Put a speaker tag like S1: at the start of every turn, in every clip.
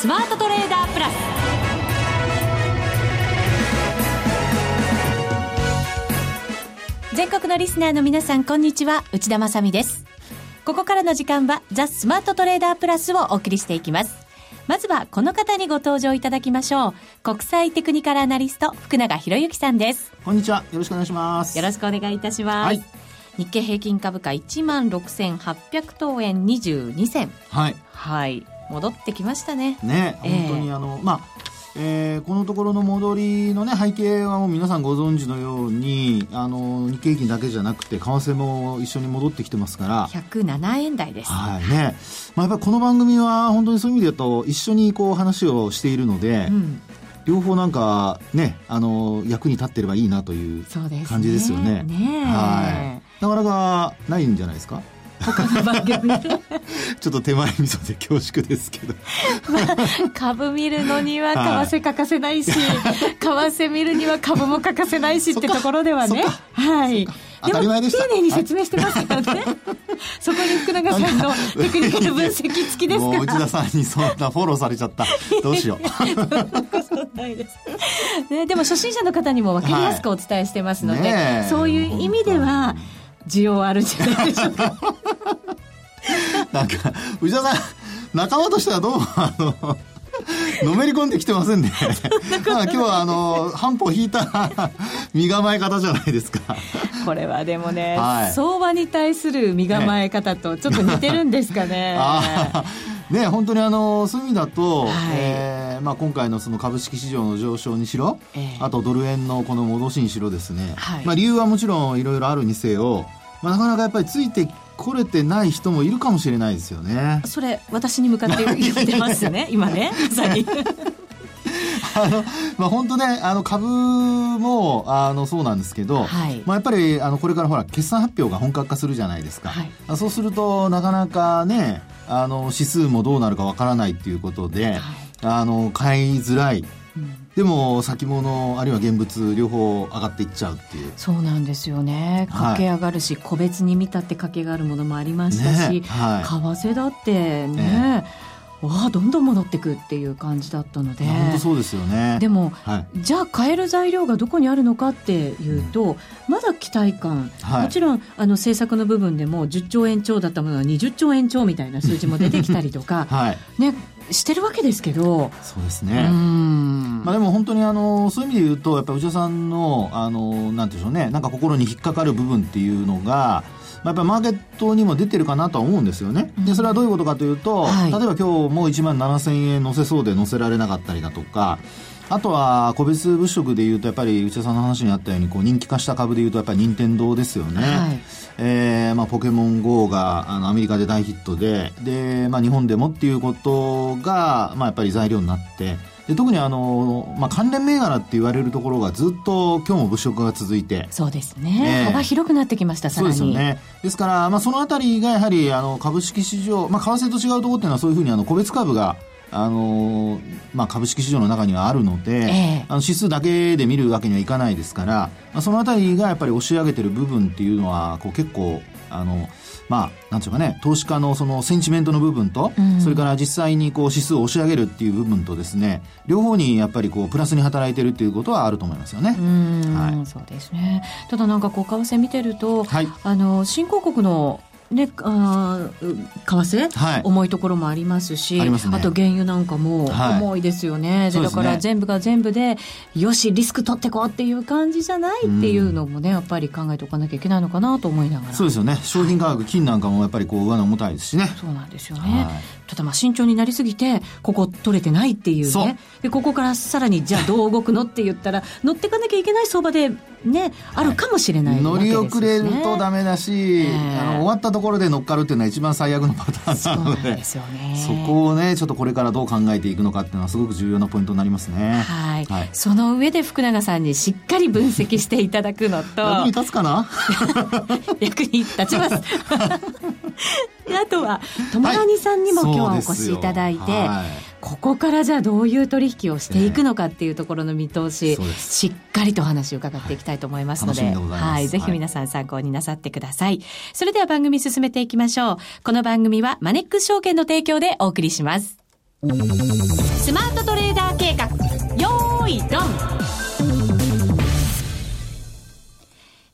S1: スマートトレーダープラス。全国のリスナーの皆さんこんにちは。内田まさです。ここからの時間はザ・スマートトレーダープラスをお送りしていきます。まずはこの方にご登場いただきましょう。国際テクニカルアナリスト福永博之さんです。
S2: こんにちは。よろしくお願いします。
S1: よろしくお願いいたします、はい。日経平均株価1万6800等円22銭。
S2: はい。
S1: はい戻ってきましたね。
S2: ね、えー、本当にあのまあえー、このところの戻りの、ね、背景はもう皆さんご存知のようにあの日経平均だけじゃなくて為替も一緒に戻ってきてますから。
S1: 107円台です、
S2: はいね。まあ、やっぱりこの番組は本当にそういう意味で言うと一緒にこう話をしているので、うん、両方なんかねあの役に立ってればいいなという感じですよね。
S1: ね
S2: はい。なかなかないんじゃないですか？
S1: 他の番組
S2: ちょっと手前味噌で恐縮ですけど、
S1: まあ、株見るのには為替欠かせないし、はい、為替見るには株も欠かせないしってところではね。はい。
S2: でした。
S1: 丁寧に説明してますからね、はい、そこに福永さんのテクニカル分析付きですから。
S2: 内田さんにそんなフォローされちゃった。どうしよう。
S1: ないです、ね、でも初心者の方にも分かりやすくお伝えしてますので、はい、そういう意味では需要あるんじゃないでしょうか
S2: なんか内田さん仲間としてはどうもあののめり込んできてませんね。今日はあの半歩引いた身構え方じゃないですか。
S1: これはでもね、はい、相場に対する身構え方とちょっと似てるんですかね。
S2: ね本当にあのそういう意味だと、はい、えー、まあ、今回のその株式市場の上昇にしろ、えー、あとドル円のこの戻しにしろですね、はい、まあ、理由はもちろんいろいろあるにせよ、まあ、なかなかやっぱりついて来れてない人もいるかもしれないですよね。
S1: それ私に向かって言ってますね今ねまさに。
S2: あのまあ、本当ねあの株もあのそうなんですけど、はい、まあ、やっぱりあのこれからほら決算発表が本格化するじゃないですか、はい、そうするとなかなかねあの指数もどうなるかわからないっていうことで、はい、あの買いづらい。でも先物あるいは現物両方上がっていっちゃうっていう。
S1: そうなんですよね。駆け上がるし、はい、個別に見たって駆けがあるものもありましたし、ねはい、為替だってね、えーわあどんどん戻ってくっていう感じだったので。
S2: 本当そうですよね。
S1: でも、はい、じゃあ買える材料がどこにあるのかっていうと、うん、まだ期待感、はい、もちろんあの政策の部分でも10兆円超だったものが20兆円超みたいな数字も出てきたりとか、はい、ねしてるわけですけど。
S2: そうですね。まあでも本当にあのそういう意味で言うとやっぱり内田さんのあのなんていうんでしょうね。なんか心に引っかかる部分っていうのがやっぱりマーケットにも出てるかなとは思うんですよね。で、それはどういうことかというと、はい、例えば今日も1万7000円乗せそうで乗せられなかったりだとか、あとは個別物色でいうとやっぱり内田さんの話にあったようにこう人気化した株でいうとやっぱり任天堂ですよね、はい、えー、まあ、ポケモン GO があのアメリカで大ヒットでで、まあ、日本でもっていうことが、まあ、やっぱり材料になってで特にあの、まあ、関連銘柄って言われるところがずっと今日も物色が続いて。
S1: そうですね、幅広くなってきましたさらに。そうですよね。
S2: ですから、まあ、そのあたりがやはりあの株式市場、まあ、為替と違うところっていうのはそういうふうにあの個別株があのまあ、株式市場の中にはあるので、え。あの指数だけで見るわけにはいかないですから、まあ、そのあたりがやっぱり押し上げてる部分っていうのはこう結構あのまあ、なんていうかね、投資家のそのセンチメントの部分と、うん、それから実際にこう指数を押し上げるっていう部分とですね、両方にやっぱりこうプラスに働いてるっていうことはあると思いますよね。
S1: はい、そうですね。ただなんかこう為替見てると、はい、あの新興国のね、あ為替、はい、重いところもありますし、あね、あと原油なんかも重いですよね、はい、だから全部が全部で、よし、リスク取ってこうっていう感じじゃないっていうのもね、やっぱり考えておかなきゃいけないのかなと思いながら。
S2: そうですよね、商品価格、金なんかもやっぱりこう上値重たいですしね。
S1: そうなんですよね。はいただまあ慎重になりすぎて、ここ取れてないっていうね。で、ここからさらにじゃあどう動くのって言ったら、乗っていかなきゃいけない相場でね、あるかもしれない、ね、
S2: 乗り遅れるとダメだし、えー、あの終わったところで乗っかるっていうのは一番最悪のパターンなので、そね、そこをね、ちょっとこれからどう考えていくのかっていうのはすごく重要なポイントになりますね。
S1: はい。はい、その上で福永さんにしっかり分析していただくのと。
S2: 役に立つかな？
S1: 役に立ちます。あとは友谷さんにも今日はお越しいただいて、はい、ここからじゃあどういう取引をしていくのかっていうところの見通し、えー、しっかりとお話を伺っていきたいと思いますので、はい、ぜひ皆さん参考になさってください。それでは番組進めていきましょう。この番組はマネックス証券の提供でお送りします。スマートトレーダー計画。よーいドン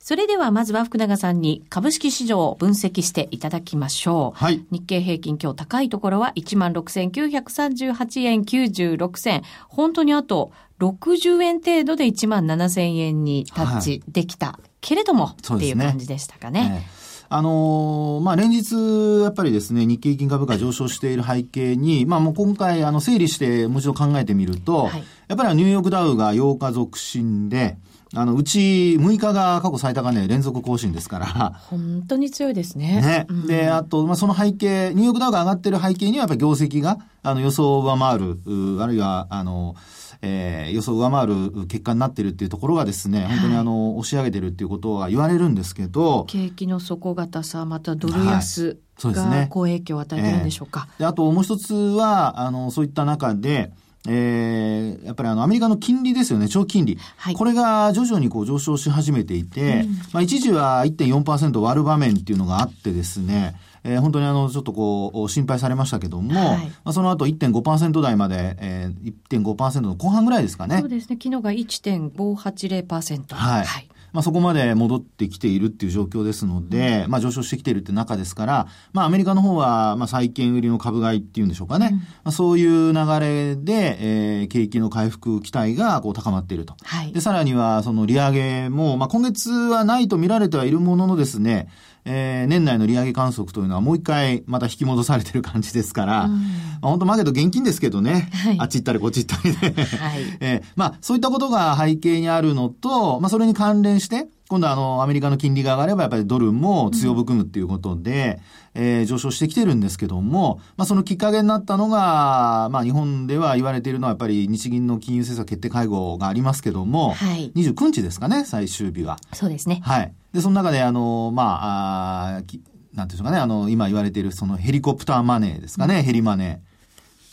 S1: それではまずは福永さんに株式市場を分析していただきましょう。はい。日経平均今日高いところは16,938円96銭。本当にあと60円程度で1万7000円にタッチできた、はい、けれども、っていう感じでしたかね。
S2: あのー、まあ、連日、やっぱりですね、日経平均株価上昇している背景に、まあ、もう今回、あの、整理してもう一度考えてみると、はい、やっぱりニューヨークダウが8日続伸で、あの、うち6日が過去最高値連続更新ですから。
S1: 本当に強いですね。
S2: ね。うん、で、あと、まあ、その背景、ニューヨークダウが上がってる背景にはやっぱり業績が、あの、予想を上回る、あるいは、あの、えー、予想を上回る結果になっているっていうところがですね、本当にあの、押し上げてるっていうことは言われるんですけど。
S1: 景気の底堅さ、またドル安が好影響を与えてるんでしょうか。はい、
S2: えー、であともう一つは、あの、そういった中で、えー、やっぱりあの、アメリカの金利ですよね、長期金利。はい、これが徐々にこう上昇し始めていて、うん、まあ一時は1.4%割る場面っていうのがあってですね、えー、本当にあの、ちょっとこう、心配されましたけども、はい、まあ、その後1.5%台まで、えー、1.5%の後半ぐらいですかね。
S1: そうですね。昨日が1.580%。
S2: はい。はいまあ、そこまで戻ってきているっていう状況ですので、まあ、上昇してきているって中ですから、まあ、アメリカの方は、まあ、債券売りの株買いっていうんでしょうかね。うん、まあ、そういう流れで、えー、景気の回復期待がこう高まっていると。はい、で、さらには、その利上げも、まあ、今月はないと見られてはいるもののですね、えー、年内の利上げ観測というのはもう一回また引き戻されてる感じですから、うん、まあ、本当マーケット現金ですけどね、はい、あっち行ったりこっち行ったりで、はい。えー、まあそういったことが背景にあるのと、まあそれに関連して、今度はあの、アメリカの金利が上がればやっぱりドルも強含むっていうことで、うん、えー、上昇してきてるんですけども、まあそのきっかけになったのが、まあ日本では言われているのはやっぱり日銀の金融政策決定会合がありますけども、はい、29日ですかね、最終日は。
S1: そうですね。
S2: はい。で、その中であの、まあ、あなんていうんですかね、あの、今言われているそのヘリコプターマネーですかね、うん、ヘリマネー。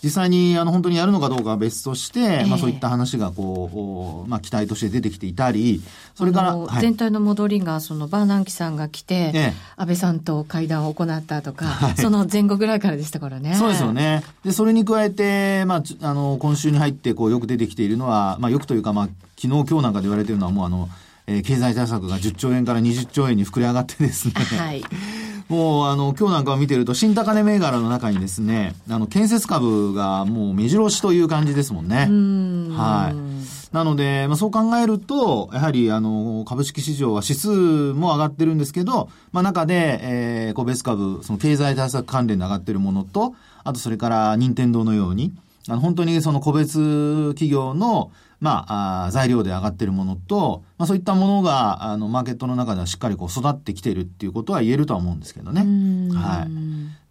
S2: 実際にあの本当にやるのかどうかは別として、えー、まあそういった話がこう、まあ期待として出てきていたり、それから、
S1: はい、全体の戻りが、そのバーナンキさんが来て、えー、安倍さんと会談を行ったとか、はい、その前後ぐらいからでしたからね。
S2: そうですよね。で、それに加えて、まあ、あの、今週に入ってこうよく出てきているのは、まあよくというか、まあ昨日今日なんかで言われているのはもうあの、えー、経済対策が10兆円から20兆円に膨れ上がってですね、はい、もう、あの、今日なんかを見てると、新高値銘柄の中にですね、あの、建設株がもう目白押しという感じですもんね。はい。なので、まあ、そう考えると、やはり、あの、株式市場は指数も上がってるんですけど、まあ、中で、えー、個別株、その経済対策関連で上がってるものと、あとそれから、任天堂のように、あの、本当にその個別企業の、まあ、あ材料で上がっているものと、まあ、そういったものが、あの、マーケットの中ではしっかりこう育ってきているっていうことは言えるとは思うんですけどね。はい。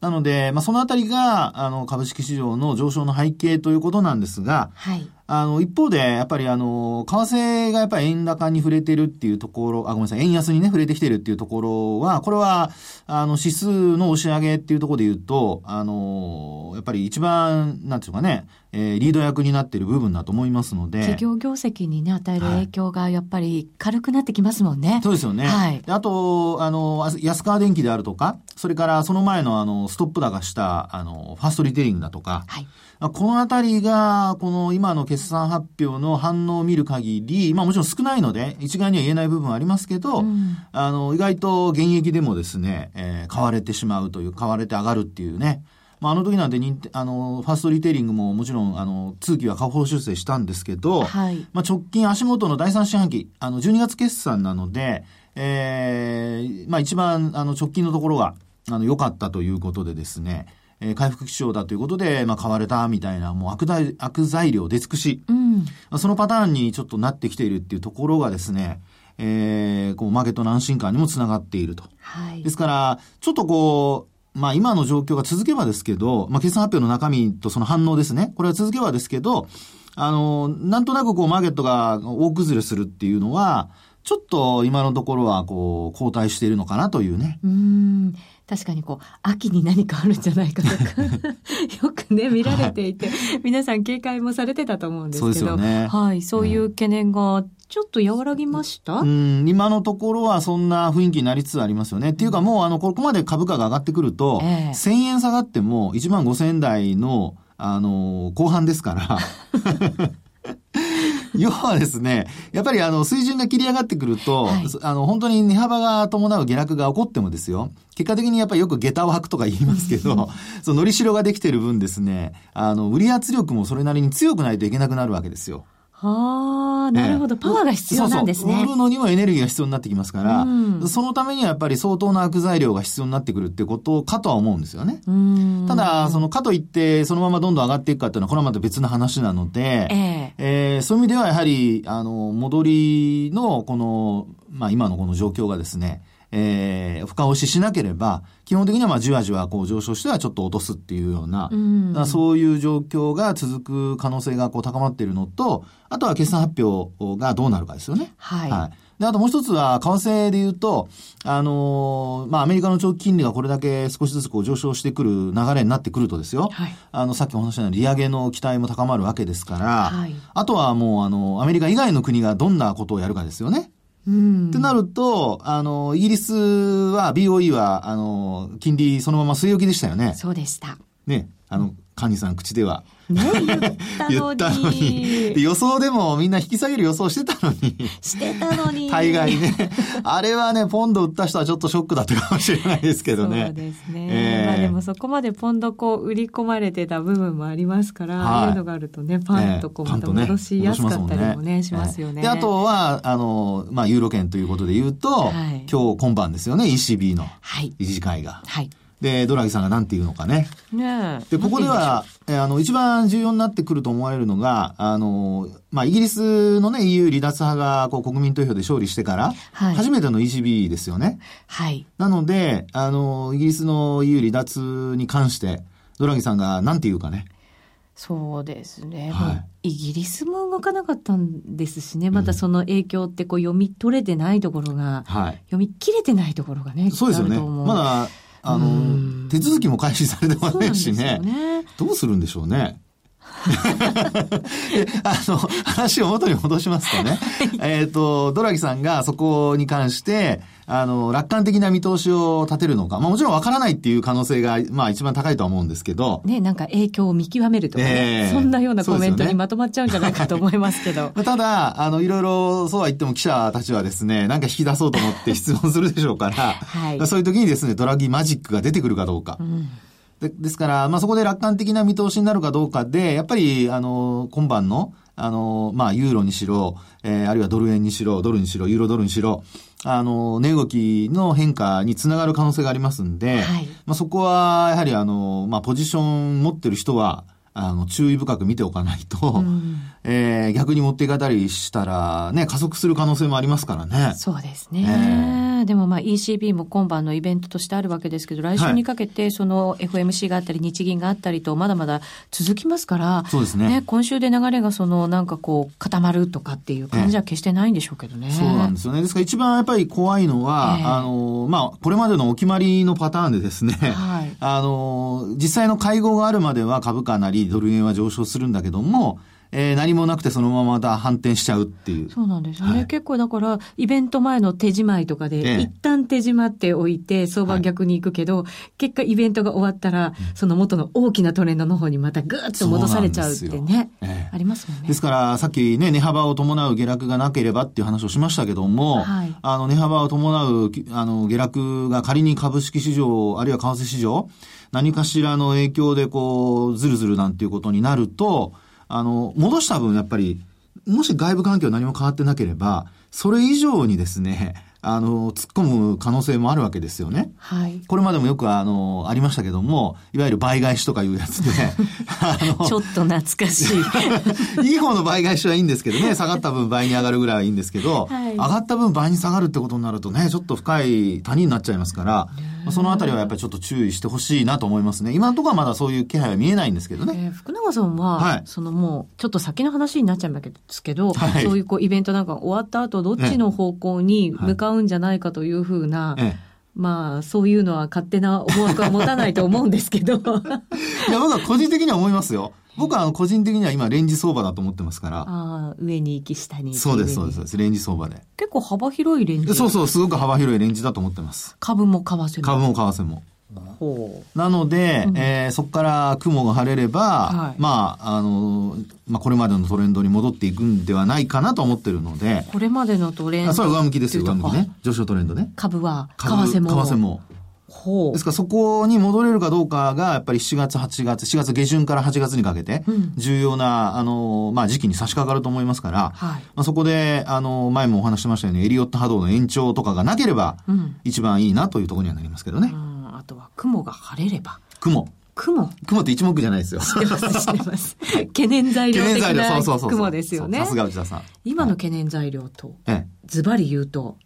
S2: なので、まあ、そのあたりが、あの、株式市場の上昇の背景ということなんですが、はい。あの、一方で、やっぱりあの、為替がやっぱり円高に触れてるっていうところ、あ、ごめんなさい、円安にね、触れてきてるっていうところは、これは、あの、指数の押し上げっていうところで言うと、あの、やっぱり一番、なんていうかね、えー、リード役になっている部分だと思いますので。
S1: 企業業績にね、与える影響がやっぱり軽くなってきますもんね。はい、
S2: そうですよね。はい。あと、あの、安川電機であるとか、それからその前のあの、ストップ高した、あの、ファーストリテイリングだとか、はい。このあたりが、この今の決算発表の反応を見る限り、まあもちろん少ないので、一概には言えない部分はありますけど、うん、あの、意外と現役でもですね、えー、買われてしまうという、買われて上がるっていうね、まあ、あの時なんてあの、ファーストリテイリングももちろん、あの、通期は下方修正したんですけど、はい、まあ、直近足元の第三四半期、あの、12月決算なので、ええー、まあ、一番、あの、直近のところが、あの、良かったということでですね、えー、回復基調だということで、まあ、買われたみたいな、もう悪材悪材料出尽くし、うん、そのパターンにちょっとなってきているっていうところがですね、えー、こう、マーケットの安心感にもつながっていると。はい、ですから、ちょっとこう、まあ今の状況が続けばですけど、まあ決算発表の中身とその反応ですね。これは続けばですけど、あの、なんとなくこうマーケットが大崩れするっていうのは、ちょっと今のところはこう後退しているのかなというね。
S1: うん。確かにこう、秋に何かあるんじゃないかとか よくね、見られていて、はい、皆さん警戒もされてたと思うんですけど、ね、はい、そういう懸念がちょっと和らぎました？
S2: うん、今のところはそんな雰囲気になりつつありますよね。っていうかもう、あの、ここまで株価が上がってくると、えー、1000円下がっても1万5000円台の、あの、後半ですから 要はですね、やっぱりあの、水準が切り上がってくると、はい、あの、本当に値幅が伴う下落が起こってもですよ、結果的にやっぱりよく下駄を履くとか言いますけど、その、のりしろができてる分ですね、あの、売り圧力もそれなりに強くないといけなくなるわけですよ。
S1: ああ、なるほど、パワーが必要なんですね。
S2: そうそう。売るのにもエネルギーが必要になってきますから、うん、そのためにはやっぱり相当な悪材料が必要になってくるってことかとは思うんですよね。ただ、そのかといって、そのままどんどん上がっていくかっていうのは、これはまた別の話なので、えー、えー、そういう意味ではやはり、あの、戻りの、この、まあ今のこの状況がですね、えー、深押ししなければ、基本的にはまあじわじわこう上昇してはちょっと落とすっていうような、うん、そういう状況が続く可能性がこう高まっているのと、あとは決算発表がどうなるかですよね。はい。はい。で、あともう一つは、為替で言うと、あのー、まあ、アメリカの長期金利がこれだけ少しずつこう上昇してくる流れになってくるとですよ。はい。あの、さっきお話したように利上げの期待も高まるわけですから、はい。あとはもう、あの、アメリカ以外の国がどんなことをやるかですよね。うん、ってなると、あの、イギリスは、BOE は、あの、金利そのまま据え置きでしたよね。
S1: そうでした。
S2: ね、あの、カニさん口では。
S1: ね、言ったのに。言ったの
S2: に。予想でもみんな引き下げる予想してたのに。
S1: してたのに。
S2: 大概ね。あれはね、ポンド売った人はちょっとショックだったかもしれないですけどね。
S1: そうですね。えー、まあでもそこまでポンドこう売り込まれてた部分もありますから、はい、ああいうのがあるとね、パンとこうまた戻しやすかったりもね、しますよね。
S2: で、あとは、あの、まあ、ユーロ圏ということで言うと、はい、今日今晩ですよね、ECB の理事会が。はいで、ドラギさんが何て言うのかね。ねで、ここでは、えあの、一番重要になってくると思われるのが、あの、まあ、イギリスのね、EU 離脱派が、こう、国民投票で勝利してから、はい、初めての ECB ですよね。はい。なので、あの、イギリスの EU 離脱に関して、ドラギさんが何て言うかね。
S1: そうですね、はい、イギリスも動かなかったんですしね、またその影響ってこう読み取れてないところが、はい、読み切れてないところがね、
S2: そうですよね。まだあの、手続きも開始されてませんしね。ねどうするんでしょうね。あの、話を元に戻しますとね、えっと、ドラギさんがそこに関して、あの、楽観的な見通しを立てるのか、まあもちろんわからないっていう可能性が、まあ一番高いとは思うんですけど。
S1: ね、なんか影響を見極めるとかね、えー、そんなようなコメントにまとまっちゃうんじゃないかと思いますけど。
S2: ね、ただ、あの、いろいろそうは言っても記者たちはですね、なんか引き出そうと思って質問するでしょうから、はい、そういう時にですね、ドラギマジックが出てくるかどうか。うん。でですから、まあ、そこで楽観的な見通しになるかどうかで、やっぱり、あの、今晩の、あの、まあ、ユーロにしろ、えー、あるいはドル円にしろ、ドルにしろ、ユーロドルにしろ、あの、値動きの変化につながる可能性がありますんで、はい、まあ、そこは、やはりあの、まあ、ポジション持ってる人は、あの、注意深く見ておかないと、うん、えー、逆に持っていかたりしたら、ね、加速する可能性もありますからね。
S1: そうですね。えー、でもまあ ECB も今晩のイベントとしてあるわけですけど、来週にかけてその FMC があったり、日銀があったりと、まだまだ続きますから、
S2: そうですね。ね
S1: 今週で流れがその、なんかこう、固まるとかっていう感じは決してないんでしょうけどね。
S2: そうなんですよね。ですから一番やっぱり怖いのは、えー、あの、まあ、これまでのお決まりのパターンでですね、はい、あの、実際の会合があるまでは株価なり、ドル円は上昇するんだけども、えー、何もなくてそのままだ反転しちゃうっていう。
S1: そうなんですよね。はい、結構だから、イベント前の手仕舞いとかで、ええ、一旦手仕舞っておいて、相場逆に行くけど、はい、結果イベントが終わったら、その元の大きなトレンドの方にまたぐーっと戻されちゃうってね。え、ありますもんね。
S2: ですから、さっきね、値幅を伴う下落がなければっていう話をしましたけども、はい、あの、値幅を伴う、あの、下落が仮に株式市場、あるいは為替市場、何かしらの影響でこう、ずるずるなんていうことになると、あの、戻した分やっぱり、もし外部環境何も変わってなければ、それ以上にですね、あの、突っ込む可能性もあるわけですよね。はい。これまでもよくあの、ありましたけども、いわゆる倍返しとかいうやつで、
S1: あの、ちょっと懐かし
S2: い。いい方の倍返しはいいんですけどね、下がった分倍に上がるぐらいはいいんですけど、はい、上がった分倍に下がるってことになるとね、ちょっと深い谷になっちゃいますから、そのあたりはやっぱりちょっと注意してほしいなと思いますね。今のところはまだそういう気配は見えないんですけどね。
S1: えー、福永さんは、はい、そのもう、ちょっと先の話になっちゃうんですけど、はい、そういうこうイベントなんか終わった後、どっちの方向に向かうんじゃないかというふうな、ええまあ、そういうのは勝手な思惑は持たないと思うんですけど。い
S2: や、僕は個人的には思いますよ。僕は個人的には今レンジ相場だと思ってますから。あ
S1: あ、上に行き下に
S2: そうです、そうです。レンジ相場で。
S1: 結構幅広いレンジ
S2: そうそう、すごく幅広いレンジだと思ってます。
S1: 株も為替も。
S2: 株も為替も。なので、うん、えー、そこから雲が晴れれば、はい、まあ、あの、まあ、これまでのトレンドに戻っていくんではないかなと思ってるので。
S1: これまでのトレンド
S2: それは上向きですよ、上向きね。上昇トレンドね。
S1: 株は、為替も。
S2: 為替も。ですからそこに戻れるかどうかが、やっぱり7月、8月、4月下旬から8月にかけて、重要な、あの、まあ、時期に差し掛かると思いますから、はい、まあ、そこで、あの、前もお話してましたように、エリオット波動の延長とかがなければ、一番いいなというところにはなりますけどね。うん、
S1: あとは雲が晴れれば。
S2: 雲。
S1: 雲
S2: 雲って一目じゃないですよ。
S1: してます、してます。懸念材料的な雲ですよね。
S2: さすが内田さん。
S1: 今の懸念材料と、ズバリ言うと、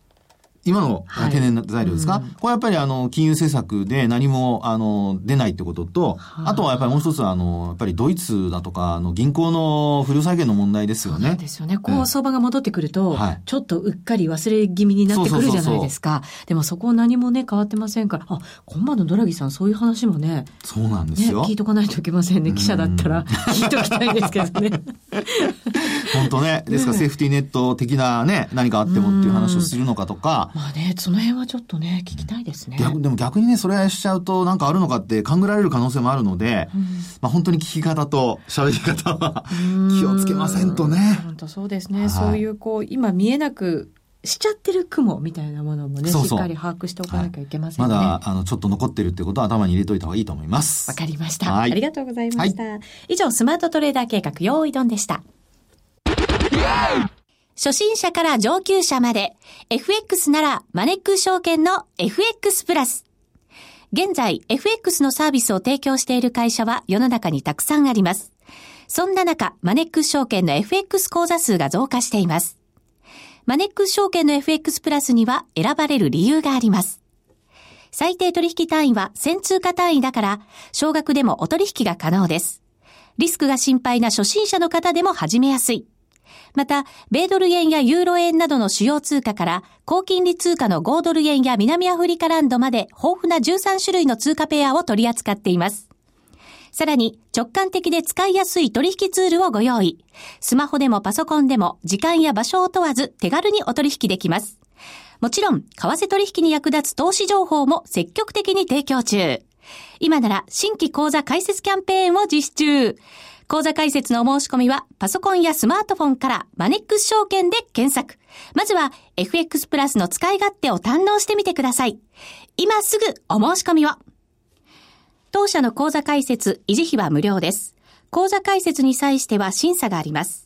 S2: 今の懸念材料ですか、はい、これやっぱりあの、金融政策で何もあの、出ないってことと、あとはやっぱりもう一つあの、やっぱりドイツだとか、あの、銀行の不良債権の問題ですよね。そう
S1: ですよね。こう相場が戻ってくると、はい、ちょっとうっかり忘れ気味になってくるじゃないですか。でもそこ何もね、変わってませんから、あ、今晩のドラギさんそういう話もね、
S2: そうなんですよ。
S1: ね、聞いとかないといけませんね。記者だったら 聞いときたいですけどね。
S2: 本当ね。ですからセーフティーネット的なね、何かあってもっていう話をするのかとか。
S1: まあね、その辺はちょっとね、聞きたいですね。
S2: 逆でも逆にね、それしちゃうと、なんかあるのかって勘ぐられる可能性もあるので、うん、まあ本当に聞き方と喋り方は気をつけませんとね。
S1: 本当そうですね。はい、そういうこう、今見えなくしちゃってる雲みたいなものもね、しっかり把握しておかなきゃいけませんね。
S2: はい、まだ、あの、ちょっと残ってるってことは頭に入れといた方がいいと思います。
S1: わかりました、はい。ありがとうございました。はい、以上、スマートトレーダー計画、用意ドンでした。初心者から上級者まで、FX ならマネック証券の FX プラス。現在、FX のサービスを提供している会社は世の中にたくさんあります。そんな中、マネック証券の FX 口座数が増加しています。マネック証券の FX プラスには選ばれる理由があります。最低取引単位は1000通貨単位だから、少額でもお取引が可能です。リスクが心配な初心者の方でも始めやすい。また、米ドル円やユーロ円などの主要通貨から、高金利通貨の5ドル円や南アフリカランドまで豊富な13種類の通貨ペアを取り扱っています。さらに、直感的で使いやすい取引ツールをご用意。スマホでもパソコンでも、時間や場所を問わず手軽にお取引できます。もちろん、為替取引に役立つ投資情報も積極的に提供中。今なら、新規講座開設キャンペーンを実施中。講座解説のお申し込みは、パソコンやスマートフォンからマネックス証券で検索。まずは、FX プラスの使い勝手を堪能してみてください。今すぐお申し込みを。当社の講座解説、維持費は無料です。講座解説に際しては審査があります。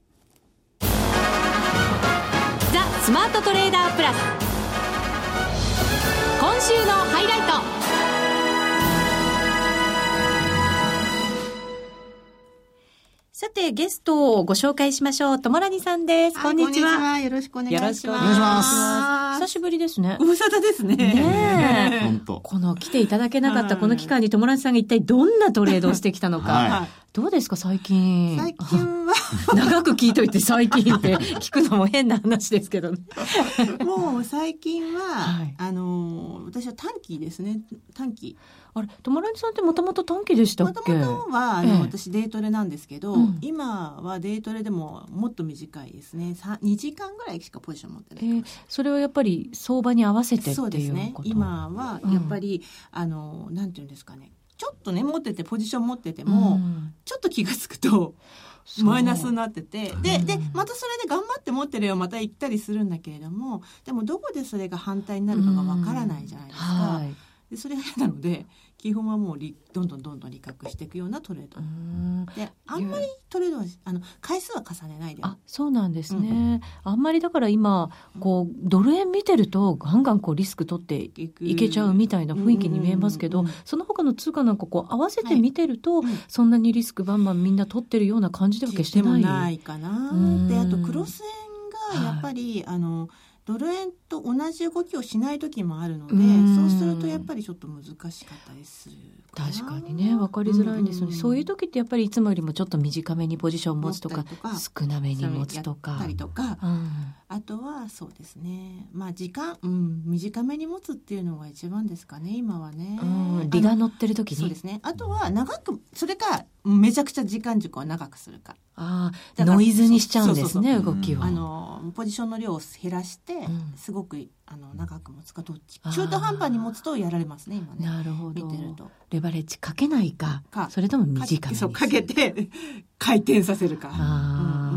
S1: スマートトレーダープラス今週のハイライトさて、ゲストをご紹介しましょう。ともらにさんです。こんにちは。
S3: よろしくお願いします。よろしくお
S2: 願いしま
S1: す。久しぶりですね。
S3: ご無沙汰ですね。
S1: ねえ。本当。この来ていただけなかったこの期間にともらにさんが一体どんなトレードをしてきたのか。はいどうですか最近？
S3: 最近は
S1: 長く聞いといて最近って聞くのも変な話ですけど、ね、
S3: もう最近は、はい、あの、私は短期ですね。短期。
S1: あれ、友達さんってもともと短期でしたっけ？
S3: もともとは、あの、ええ、私デートレなんですけど、うん、今はデートレでももっと短いですね。2時間ぐらいしかポジション持ってない、えー、
S1: それはやっぱり相場に合わせてっていうこと
S3: そうですね。今は、やっぱり、うん、あの、なんていうんですかね。ちょっとね持っててポジション持ってても、うん、ちょっと気が付くとマイナスになってて。ででまたそれで頑張って持ってるよまた行ったりするんだけれどもでもどこでそれが反対になるかがわからないじゃないですか。はい、でそれが嫌なので基本はもうどんどんどんどん利確していくようなトレード。であんまりトレードはあの回数は重ねないで。
S1: あそうなんですね、うん、あんまりだから今こうドル円見てるとガンガンこうリスク取っていけちゃうみたいな雰囲気に見えますけど、その他の通貨なんかこう合わせて見てると、はい、そんなにリスクバンバンみんな取ってるような感じでは決してない。
S3: ないかなであとクロス円がやっぱり、はい、あのドル円と同じ動きをしない時もあるので、そうするとやっぱりちょっと難しかったりする
S1: か確かにね分かりづらいんですよね、うん、そういう時ってやっぱりいつもよりもちょっと短めにポジションを持つとか少なめに持つとか。
S3: とか、うん、あとはそうですね。まあ時間、うん、短めに持つっていうのが一番ですかね今はね。
S1: うん、利が乗ってる時に？
S3: そうですね。あとは長くそれかめちゃくちゃ時間軸を長くするか。
S1: ああノイズにしちゃうんですね動きを。
S3: あのポジションの量を減らして、すごくあの長く持つかどっち中途半端に持つとやられますね今ね。
S1: なるほど。見てると。レバレッジかけないか。それとも短めに
S3: そうかけて回転させるか。
S1: ああ、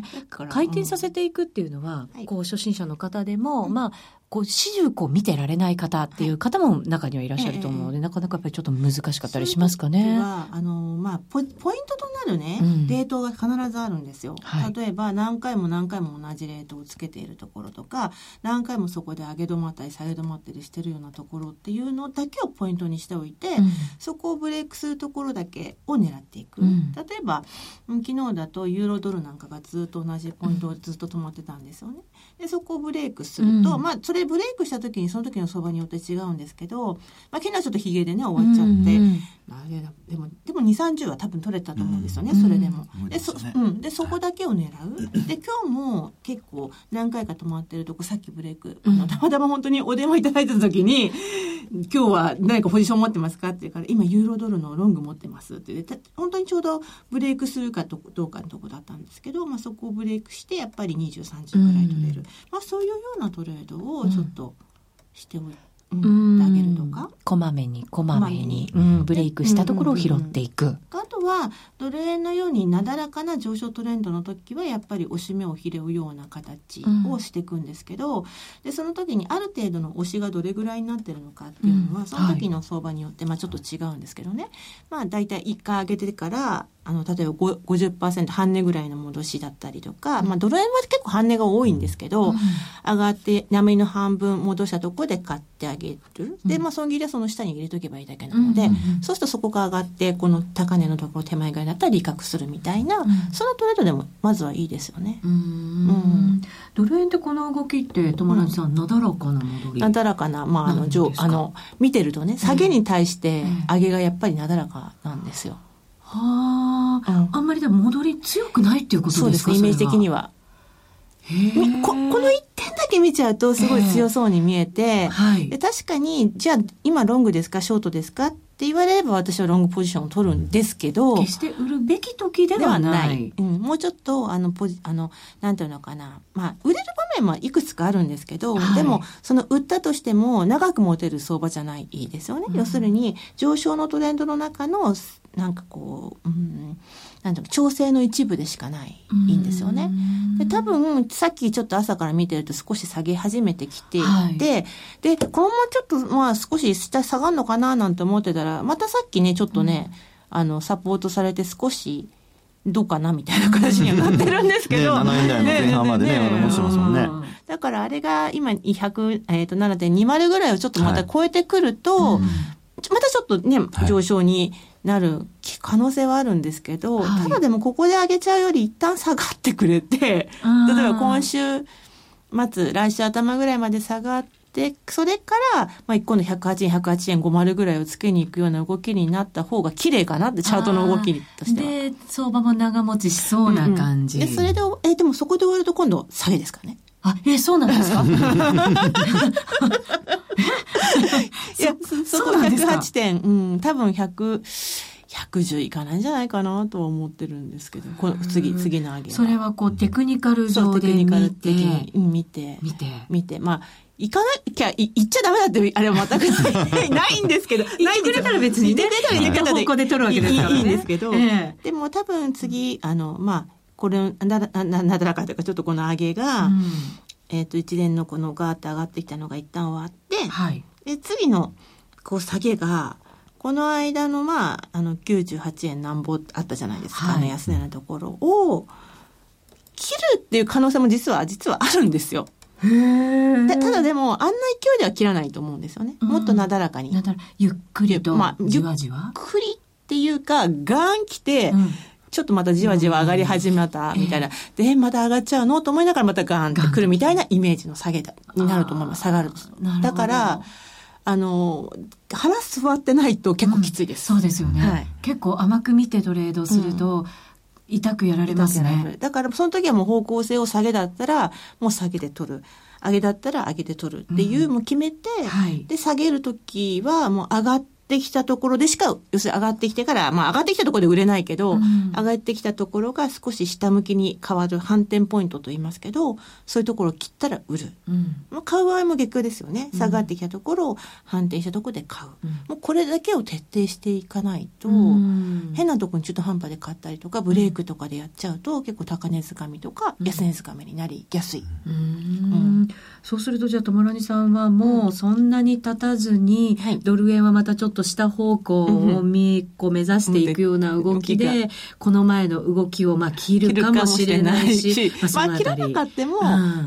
S1: ね。回転させていくっていうのは、こう初心者の方でも、まあこう始終こう見てられない方っていう方も中にはいらっしゃると思うので、はい、なかなかやっぱりちょっと難しかったりしますかね。
S3: はあのまあポポイントとなるね、うん、レートが必ずあるんですよ、はい、例えば何回も何回も同じレートをつけているところとか何回もそこで上げ止まったり下げ止まったりしてるようなところっていうのだけをポイントにしておいて、うん、そこをブレイクするところだけを狙っていく。うん、例えば昨日だとユーロドルなんかがずっと同じポイントをずっと止まってたんですよね。でそこをブレイクすると、まあそれブレイクした時にその時の相場によって違うんですけど、まあ、昨日はちょっとひげでね終わっちゃって、うんうん、まあ、でもでも2 3 0は多分取れたと思うんですよね、うん、それでも。でそうん、でそこだけを狙う。で今日も結構何回か止まってるとこさっきブレイク、あのたまたま本当にお電話いただいた時に「今日は何かポジション持ってますか?」って言うから「今ユーロドルのロング持ってます」って。本当にちょうどブレイクするかどうかのとこだったんですけど、まあ、そこをブレイクしてやっぱり23時ぐらい取れる、まあ、そういうようなトレードをちょっとしておいて。うん、あげるとか？
S1: こまめにこまめに、うん、ブレイクしたところを拾っていく、うんうん
S3: うん、あとはドル円のようになだらかな上昇トレンドの時はやっぱり押し目を拾うような形をしていくんですけど、うん、でその時にある程度の押しがどれぐらいになってるのかっていうのは、その時の相場によってまあちょっと違うんですけどね、はい、まあ大体1回上げてからあの例えば50%半値ぐらいの戻しだったりとか、まあ、ドル円は結構半値が多いんですけど、うん、上がって波の半分戻したところで買ってあげる、で、まあ、損切りはその下に入れとけばいいだけなので、そうするとそこが上がってこの高値のところ手前側だったら利確するみたいな、そのトレードでもまずはいいですよね。う
S1: ん。ドル円ってこの動きって友達さん、なだらかな戻り？
S3: なだらかな、まあ、あの上あの見てるとね下げに対して上げがやっぱりなだらかなんですよ。
S1: はあ、うん、あんまりでも戻り強くないっていうことですかそうです
S3: ね、イメージ的には。ここの一点だけ見ちゃうとすごい強そうに見えて、はい、で確かにじゃあ今ロングですかショートですかって言われれば私はロングポジションを取るんですけど
S1: 決して売るべき時ではない。
S3: うん、もうちょっとあのポジあのなんていうのかな。まあ売れる場面はいくつかあるんですけど、はい、でもその売ったとしても長く持てる相場じゃないですよね、うん、要するに上昇のトレンドの中のなんかこう、うん、なんていう調整の一部でしかないいいんですよね。で多分さっきちょっと朝から見てると少し下げ始めてきていて、はい、でこのままちょっとまあ少し下下がるのかななんて思ってたらまたさっきねちょっとね、うん、あのサポートされて少しどうかなみたいな形にはなってるんですけど。
S2: ね、7円台の前半までね、持ってますもんね。
S3: だからあれが今100、えっ、ー、と7.20ぐらいをちょっとまた超えてくると、はいうん、またちょっとね、上昇になる可能性はあるんですけど、はい、ただでもここで上げちゃうより一旦下がってくれて、例えば今週末、来週頭ぐらいまで下がって、それから、まあ、1個の108円、108円50ぐらいをつけに行くような動きになった方が綺麗かなって、チャートの動きとしては。
S1: で、相場も長持ちしそうな感じ。
S3: うんうん、で、それで、え、でもそこで終わると今度、下げですかね。
S1: あ、え、そうなんですか？
S3: いや、そこ108点、うん、多分100、110いかないんじゃないかなとは思ってるんですけど、この次、次の上げ
S1: それはこうテクニカル上で見て、
S3: 見て、見て、見て、まあ、行かなきゃ、行っちゃダメだって、あれは全くない、ないんですけど。
S1: ないんくれたら別にね。行ってくれたら行った方向で取るわけですからね。いいんですけ
S3: ど、え。でも多分次、あの、まあ、これ、な、な、なだらかというか、ちょっとこの上げが、うん、えっ、と、一連のこのガーッと上がってきたのが一旦終わって、はい、で、次の、こう、下げが、この間の、まあ、あの、98円なんぼあったじゃないですか、はい、あの安値のところを、切るっていう可能性も実は、実はあるんですよ。でただでもあんな勢いでは切らないと思うんですよね。もっとなだらかに。
S1: ゆっくりと、まあ、
S3: じわじわ？ゆっくりっていうか、ガーン来て、うん、ちょっとまたじわじわ上がり始めたみたいな、で、また上がっちゃうの？と思いながらまたガーンってくるみたいなイメージの下げだになると思います。下がる。だから、あの、腹座ってないと結構きついです。
S1: うん、そうですよね、はい、結構甘く見てトレードすると、うん。痛くやられますね。
S3: だからその時はもう方向性を下げだったら、もう下げて取る。上げだったら上げて取るっていう、もう決めて、はい、で、下げる時はもう上がって、ってきたところでしか、要するに上がってきてから、まあ上がってきたところで売れないけど、うん、上がってきたところが少し下向きに変わる反転ポイントと言いますけど、そういうところを切ったら売る。うん、まあ、買う場合も逆ですよね。下がってきたところを反転したところで買う。うん、もうこれだけを徹底していかないと、変なところに中途半端で買ったりとか、ブレイクとかでやっちゃうと、結構高値掴みとか、安値掴みになりやすい。
S1: そうすると、じゃあ、友谷さんはもうそんなに立たずに、ドル円はまたちょっと下方向を見、こう目指していくような動きで、この前の動きをまあ切るかもしれないし、
S3: まあ、切らなかっても、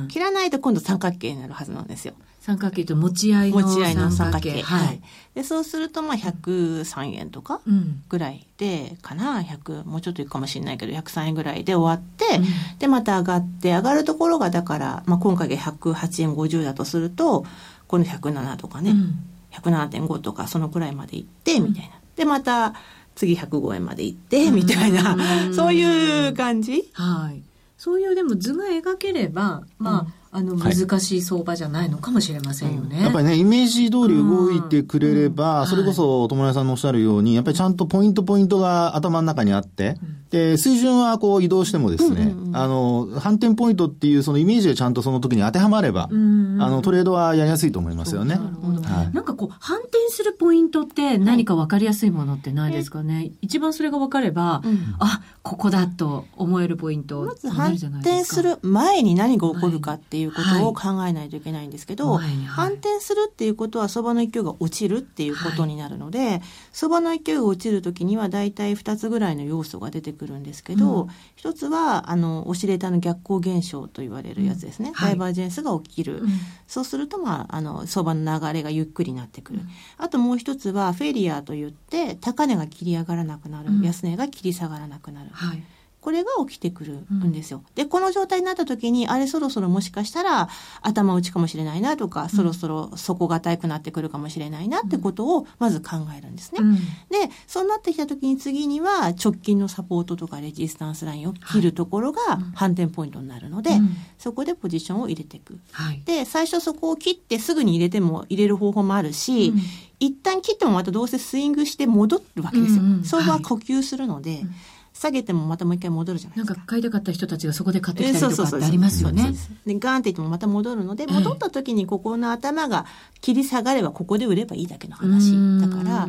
S3: 切らないと今度三角形になるはずなんですよ。
S1: 三角形と持ち合いの三角形。
S3: はい。で、そうすると、まあ、103円とかぐらいで、かな、100、もうちょっといくかもしれないけど、103円ぐらいで終わって、うん、で、また上がって、上がるところが、だから、まあ、今回が108円50だとすると、この107とかね、うん、107.5とか、そのくらいまで行って、みたいな。で、また、次105円まで行って、みたいな、そういう感じ。
S1: はい。そういうでも図が描ければ、まあ、あの難しい相場じゃないのかもしれませんよね。
S2: はい、やっぱりね、イメージ通り動いてくれれば、うん、それこそ友達さんのおっしゃるように、やっぱりちゃんとポイントポイントが頭の中にあって、うん、で、水準はこう移動してもですね、うんうんうん、あの、反転ポイントっていうそのイメージがちゃんとその時に当てはまれば、うんうん、あの、トレードはやりやすいと思いますよね。なるほ
S1: ど。はい、なんかこう、反転するポイントって何か分かりやすいものってないですかね？はい、一番それが分かれば、あ、ここだと思えるポイント
S3: まず反転する前に何が起こるかっていうことを考えないといけないんですけど、はい、反転するっていうことは相場の勢いが落ちるっていうことになるので、相場の勢いが落ちるときには大体2つぐらいの要素が出てくるんですけど、うん、1つは、あの、オシレーターの逆行現象と言われるやつですね。うんはい、ダイバージェンスが起きる。うん、そうすると、まあ、あの、相場の流れがゆっくりになってくる。あともう一つは、フェリアといって、高値が切り上がらなくなる。安値が切り下がらなくなる。はいこれが起きてくるんですよ。うん、で、この状態になった時に、あれそろそろもしかしたら頭打ちかもしれないなとか、うん、そろそろ底堅くなってくるかもしれないなってことをまず考えるんですね。うん、で、そうなってきた時に次には直近のサポートとかレジスタンスラインを切るところが反転ポイントになるので、そこでポジションを入れていく。はい、で、最初そこを切ってすぐに入れても入れる方法もあるし、一旦切ってもまたどうせスイングして戻るわけですよ。相場は呼吸するので、はい下げてもまたもう一回戻るじゃないですか。
S1: なんか買いたかった人たちがそこで買ってきたりとかってありますよね。
S3: で、ガーンって言ってもまた戻るので、戻った時にここの頭が切り下がればここで売ればいいだけの話。だから、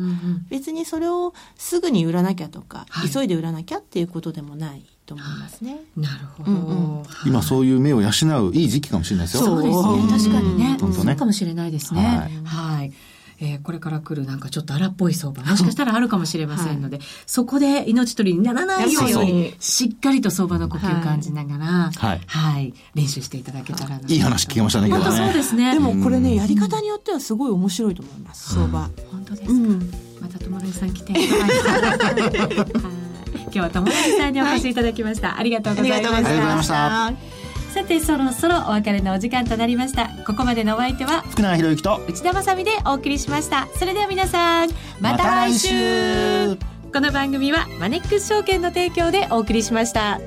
S3: 別にそれをすぐに売らなきゃとか、はい、急いで売らなきゃっていうことでもない。と思いますね。
S1: なるほど、うんうん、
S2: 今そういう目を養ういい時期かもしれないですよ。
S1: そうですね。確かにね。そうかもしれないですね。はい、はいえー、これから来るなんかちょっと荒っぽい相場、もしかしたらあるかもしれませんので、はい、そこで命取りにならないように、しっかりと相場の呼吸感じながら、はい、はい、練習していただけたら
S2: いい話聞きましたね、
S1: 本当そうですね。
S3: でもこれね、やり方によってはすごい面白いと思います、相場。
S1: 本当ですか？うん、また友達さん来て。今日は友達さんにお越しいただきました。ありがとうございました。さてそろそろお別れのお時間となりました。ここまでのお相手は
S2: 福永博之と
S1: 内田まさでお送りしました。それでは皆さんまた来週。ま、この番組はマネックス証券の提供でお送りしました